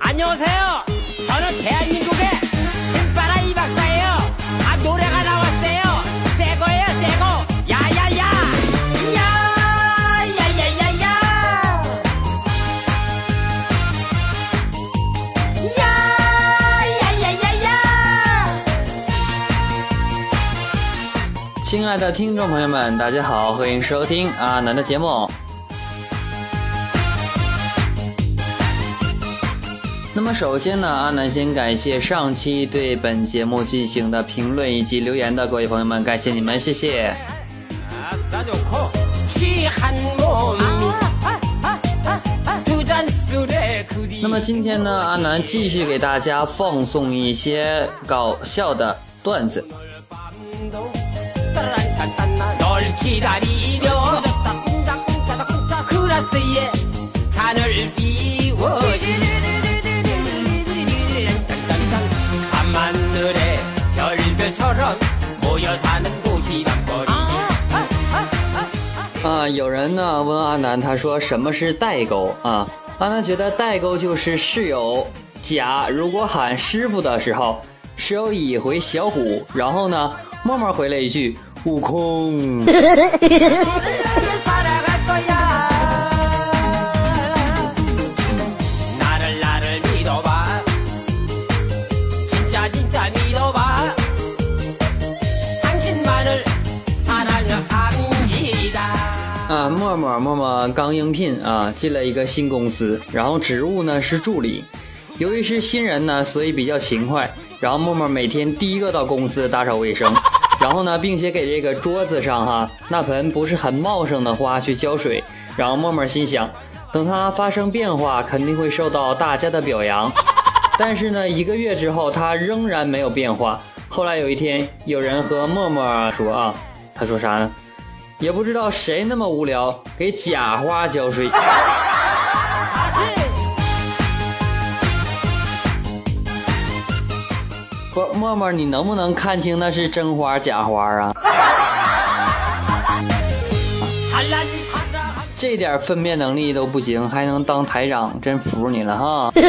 안녕하세요. 저는 대한민국의 신바라 이 박사예요. 아 노래가 나왔어요. 새 거예요, 새 거. 야야야. 야 야야야야. 야 야야야야.亲爱的听众朋友们，大家好，欢迎收听阿南的节目。 那么首先呢阿南先感谢上期对本节目进行的评论以及留言的各位朋友们感谢你们谢谢那么今天呢阿南继续给大家放送一些搞笑的段子有人呢问阿南，他说什么是代沟啊？阿南觉得代沟就是室友甲如果喊师傅的时候，室友乙回小虎，然后呢默默回了一句悟空。默默默默刚应聘啊，进了一个新公司，然后职务呢是助理。由于是新人呢，所以比较勤快。然后默默每天第一个到公司打扫卫生，然后呢，并且给这个桌子上哈那盆不是很茂盛的花去浇水。然后默默心想，等它发生变化，肯定会受到大家的表扬。但是呢，一个月之后，它仍然没有变化。后来有一天，有人和默默说啊，他说啥呢？也不知道谁那么无聊给假花浇水。不，默默，你能不能看清那是真花假花啊？这点分辨能力都不行，还能当台长，真服你了哈！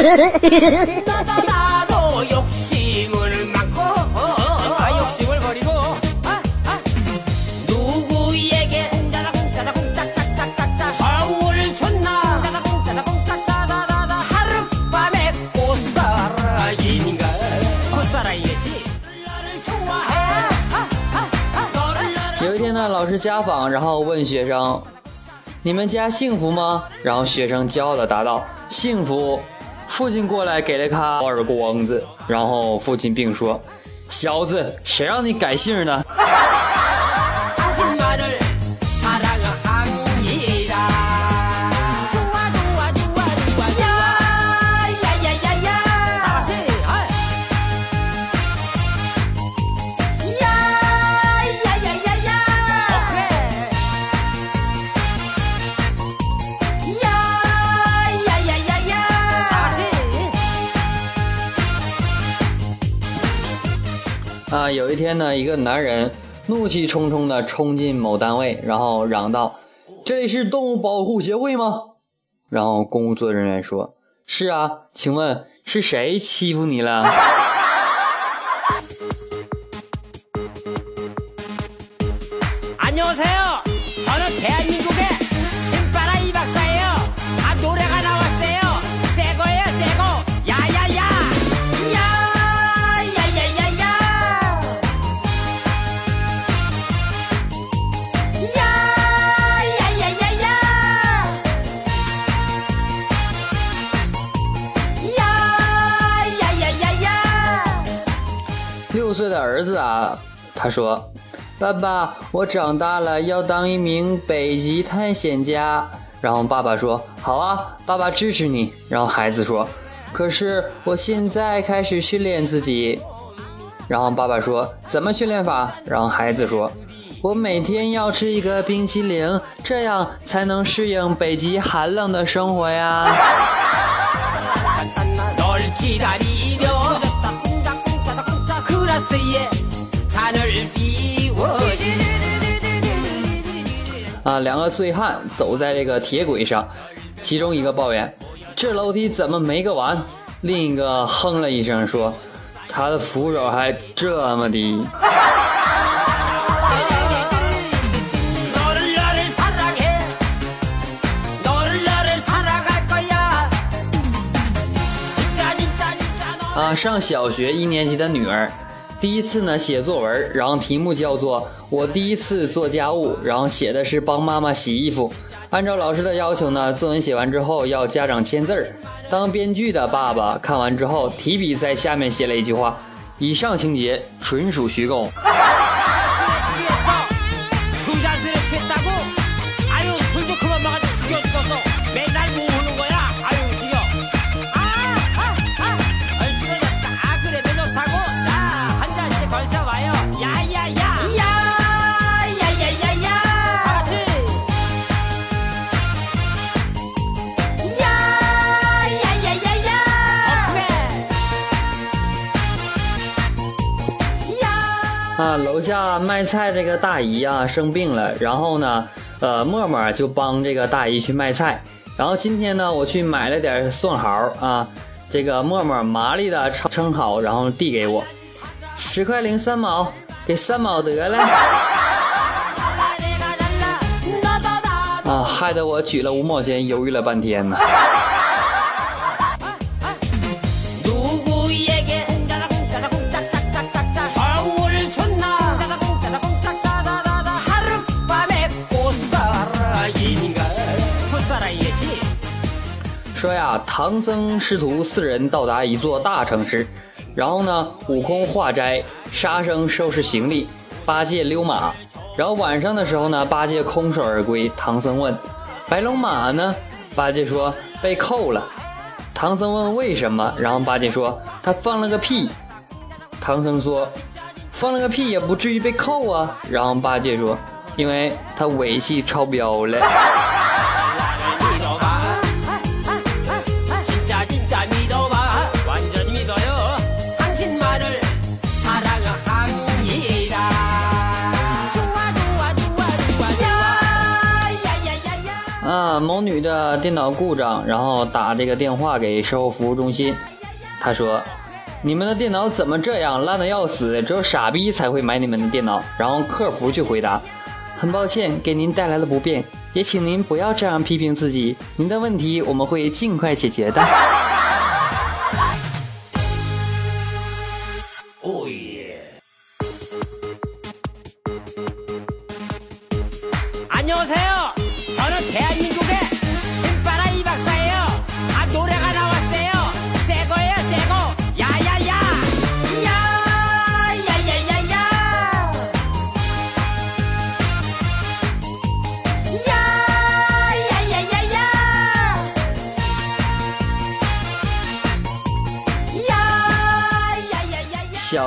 家访，然后问学生：“你们家幸福吗？”然后学生骄傲的答道：“幸福。”父亲过来给了他耳光子，然后父亲并说：“小子，谁让你改姓呢？”天呢，一个男人怒气冲冲的冲进某单位，然后嚷道：“这里是动物保护协会吗？”然后工作人员说：“是啊，请问是谁欺负你了？” 六岁的儿子啊，他说：“爸爸，我长大了要当一名北极探险家。”然后爸爸说：“好啊，爸爸支持你。”然后孩子说：“可是我现在开始训练自己。”然后爸爸说：“怎么训练法？”然后孩子说：“我每天要吃一个冰淇淋，这样才能适应北极寒冷的生活呀。”啊两个醉汉走在这个铁轨上其中一个抱怨这楼梯怎么没个完另一个哼了一声说他的扶手还这么低啊上小学一年级的女儿第一次呢写作文，然后题目叫做“我第一次做家务”，然后写的是帮妈妈洗衣服。按照老师的要求呢，作文写完之后要家长签字儿。当编剧的爸爸看完之后，提笔在下面写了一句话：“以上情节纯属虚构。卖菜这个大姨啊生病了，然后呢，呃，默默就帮这个大姨去卖菜。然后今天呢，我去买了点蒜毫啊，这个默默麻利的称称好，然后递给我，十块零三毛，给三毛得了。啊，害得我举了五毛钱，犹豫了半天呢。说呀，唐僧师徒四人到达一座大城市，然后呢，悟空化斋，沙僧收拾行李，八戒溜马。然后晚上的时候呢，八戒空手而归。唐僧问：“白龙马呢？”八戒说：“被扣了。”唐僧问为什么，然后八戒说：“他放了个屁。”唐僧说：“放了个屁也不至于被扣啊。”然后八戒说：“因为他尾气超标了。”啊，某女的电脑故障，然后打这个电话给售后服务中心，她说：“你们的电脑怎么这样，烂的要死，只有傻逼才会买你们的电脑。”然后客服去回答：“很抱歉给您带来了不便，也请您不要这样批评自己，您的问题我们会尽快解决的。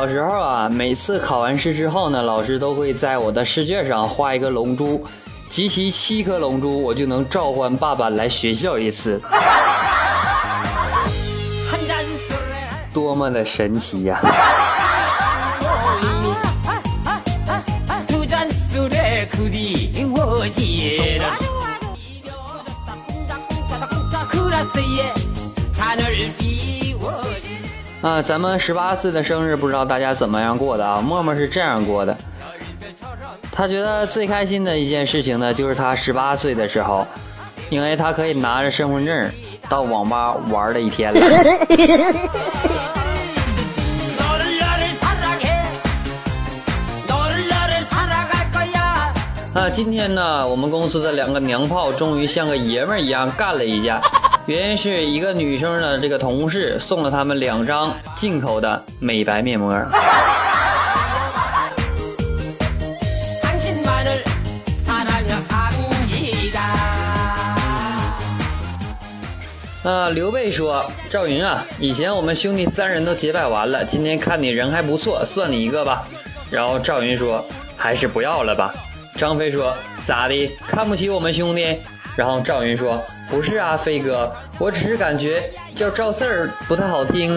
小时候啊每次考完试之后呢老师都会在我的试卷上画一个龙珠集齐七颗龙珠我就能召唤爸爸来学校一次。多么的神奇呀。啊，咱们十八岁的生日，不知道大家怎么样过的啊？默默是这样过的，他觉得最开心的一件事情呢，就是他十八岁的时候，因为他可以拿着身份证到网吧玩了一天了。啊，今天呢，我们公司的两个娘炮终于像个爷们儿一样干了一架。原因是一个女生的这个同事送了他们两张进口的美白面膜那刘备说赵云啊以前我们兄弟三人都结拜完了今天看你人还不错算你一个吧。然后赵云说还是不要了吧。张飞说咋的？看不起我们兄弟？然后赵云说不是啊，飞哥，我只是感觉叫赵四儿不太好听。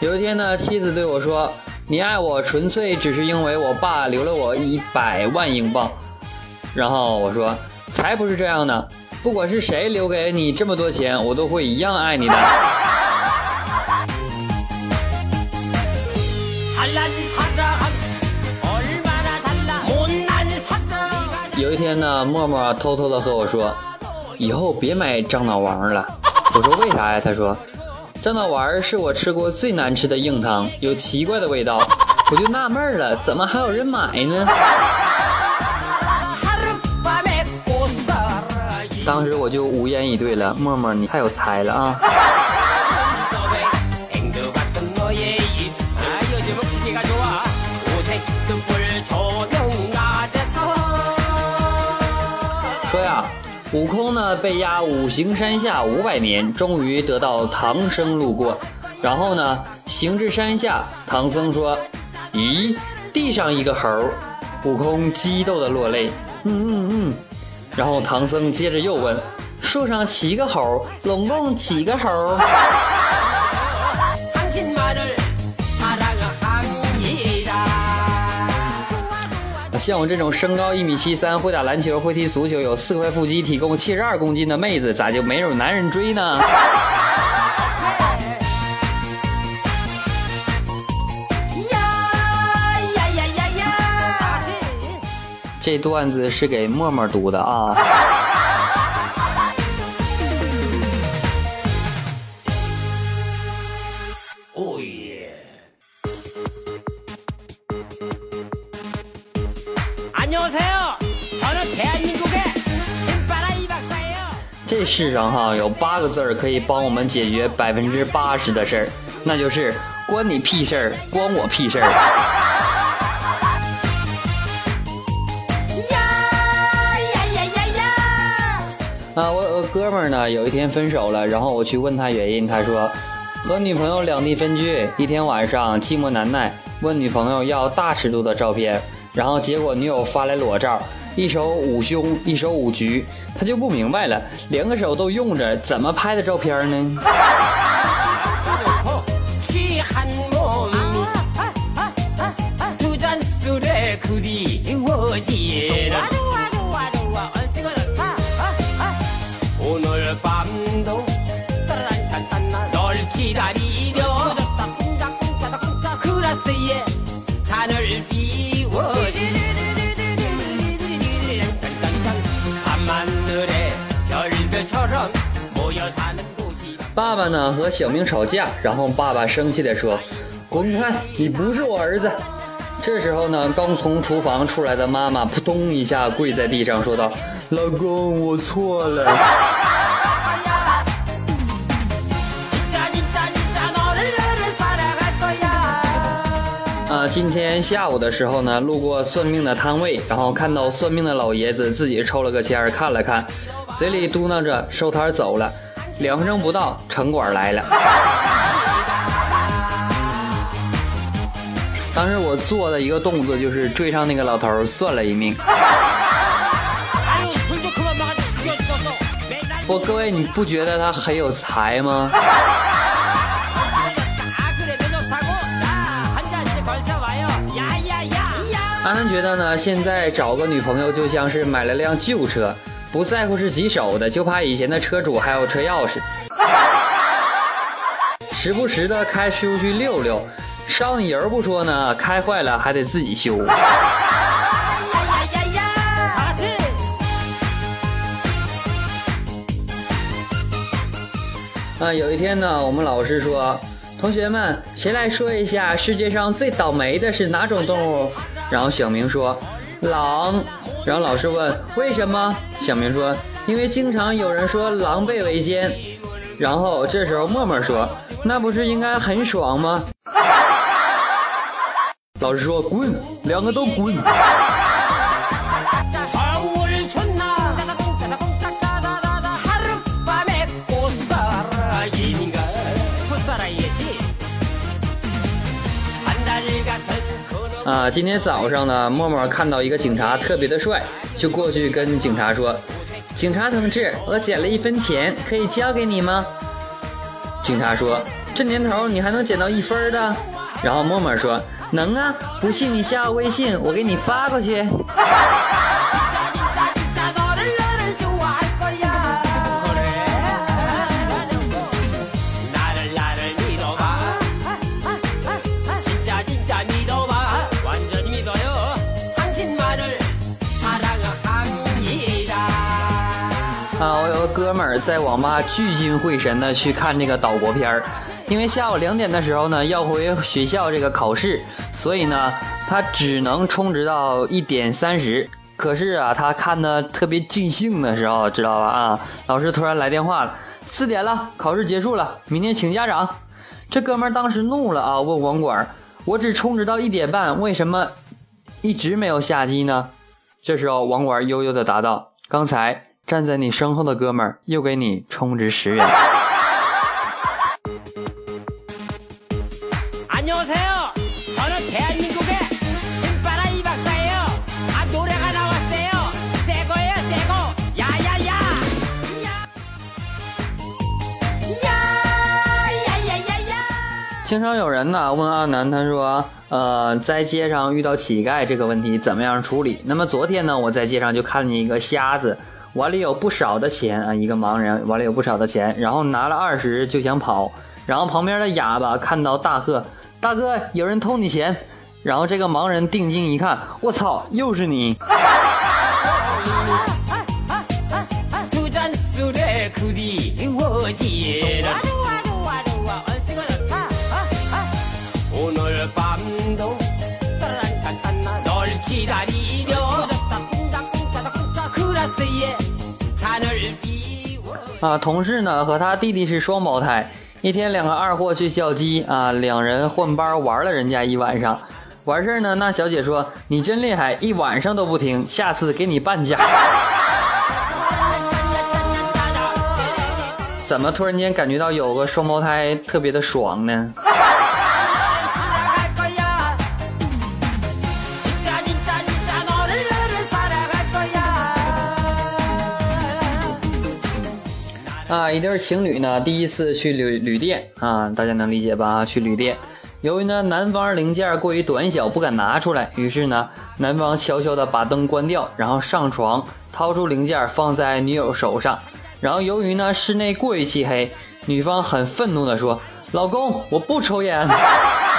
有一天呢，妻子对我说：“你爱我纯粹只是因为我爸留了我一百万英镑。”然后我说：“才不是这样呢！不管是谁留给你这么多钱，我都会一样爱你的。”有一天呢，默默偷偷的和我说，以后别买樟脑丸了。我说为啥呀？他说，樟脑丸是我吃过最难吃的硬糖，有奇怪的味道。我就纳闷了，怎么还有人买呢？当时我就无言以对了，默默你太有才了啊！悟空呢被压五行山下五百年，终于得到唐僧路过。然后呢，行至山下，唐僧说：“咦，地上一个猴。”悟空激动的落泪。嗯嗯嗯。然后唐僧接着又问：“树上七个猴，拢共几个猴像我这种身高一米七三，会打篮球，会踢足球，有四块腹肌，体重七十二公斤的妹子，咋就没有男人追呢？呀呀呀呀呀！这段子是给默默读的啊。这世上哈有八个字儿可以帮我们解决百分之八十的事儿那就是关你屁事儿关我屁事儿。呀呀呀呀呀。啊我有个哥们儿呢有一天分手了然后我去问他原因他说和女朋友两地分居一天晚上寂寞难耐问女朋友要大尺度的照片然后结果女友发来裸照一手捂胸，一手捂菊，他就不明白了，两个手都用着，怎么拍的照片呢？爸呢和小明吵架然后爸爸生气的说滚开你不是我儿子。这时候呢刚从厨房出来的妈妈扑通一下跪在地上说道老公我错了。啊今天下午的时候呢路过算命的摊位然后看到算命的老爷子自己抽了个签看了看嘴里嘟囔着收摊走了。两分钟不到，城管来了。当时我做的一个动作就是追上那个老头，算了一命。不，各位，你不觉得他很有才吗？安安觉得呢，现在找个女朋友就像是买了辆旧车。不在乎是几手的就怕以前的车主还有车钥匙。时不时的开出去溜溜烧你油不说呢开坏了还得自己修。有一天呢我们老师说同学们谁来说一下世界上最倒霉的是哪种动物？然后小明说狼。然后老师问为什么？小明说，因为经常有人说狼狈为奸。然后这时候默默说，那不是应该很爽吗？老师说滚，两个都滚。啊，今天早上呢，默默看到一个警察特别的帅，就过去跟警察说：“警察同志，我捡了一分钱，可以交给你吗？”警察说：“这年头你还能捡到一分的？然后默默说能啊，不信你加我微信，我给你发过去。在网吧聚精会神的去看这个岛国片儿，因为下午两点的时候呢要回学校这个考试，所以呢他只能充值到一点三十。可是啊，他看的特别尽兴的时候，知道吧？啊，老师突然来电话了，四点了，考试结束了，明天请家长。这哥们儿当时怒了啊，问网管：“我只充值到一点半，为什么一直没有下机呢？”这时候网管悠悠的答道：“刚才站在你身后的哥们儿又给你充值十元。经常有人呢问阿南他说呃在街上遇到乞丐这个问题怎么样处理那么昨天呢我在街上就看见一个瞎子碗里有不少的钱啊，一个盲人碗里有不少的钱，然后拿了二十就想跑，然后旁边的哑巴看到大喝：“大哥，有人偷你钱！”然后这个盲人定睛一看，我操，又是你！啊，同事呢和他弟弟是双胞胎，一天两个二货去校鸡啊，两人换班玩了人家一晚上。完事儿呢，那小姐说：“你真厉害，一晚上都不停，下次给你半价。”怎么突然间感觉到有个双胞胎特别的爽呢？啊，一对情侣呢，第一次去旅旅店啊，大家能理解吧？去旅店，由于呢男方零件过于短小，不敢拿出来，于是呢男方悄悄的把灯关掉，然后上床掏出零件放在女友手上，然后由于呢室内过于漆黑，女方很愤怒的说：“老公，我不抽烟。”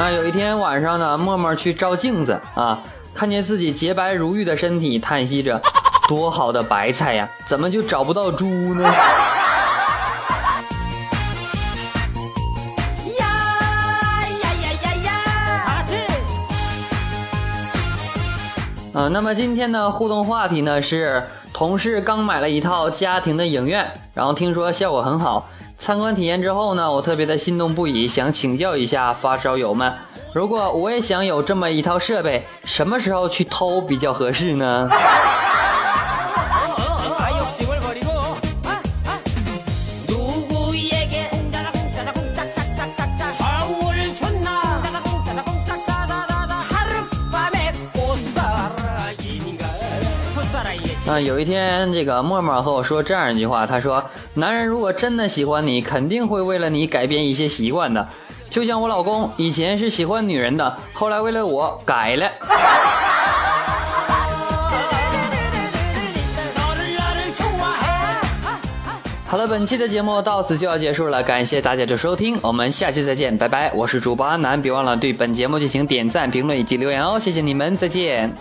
啊，有一天晚上呢，默默去照镜子啊，看见自己洁白如玉的身体，叹息着：“多好的白菜呀，怎么就找不到猪呢？”啊，那么今天的互动话题呢是同事刚买了一套家庭的影院，然后听说效果很好，参观体验之后呢，我特别的心动不已，想请教一下发烧友们，如果我也想有这么一套设备，什么时候去偷比较合适呢？嗯，有一天，这个默默和我说这样一句话，他说：“男人如果真的喜欢你，肯定会为了你改变一些习惯的。就像我老公以前是喜欢女人的，后来为了我改了。”好了，本期的节目到此就要结束了，感谢大家的收听，我们下期再见，拜拜！我是主播安南，别忘了对本节目进行点赞、评论以及留言哦，谢谢你们，再见。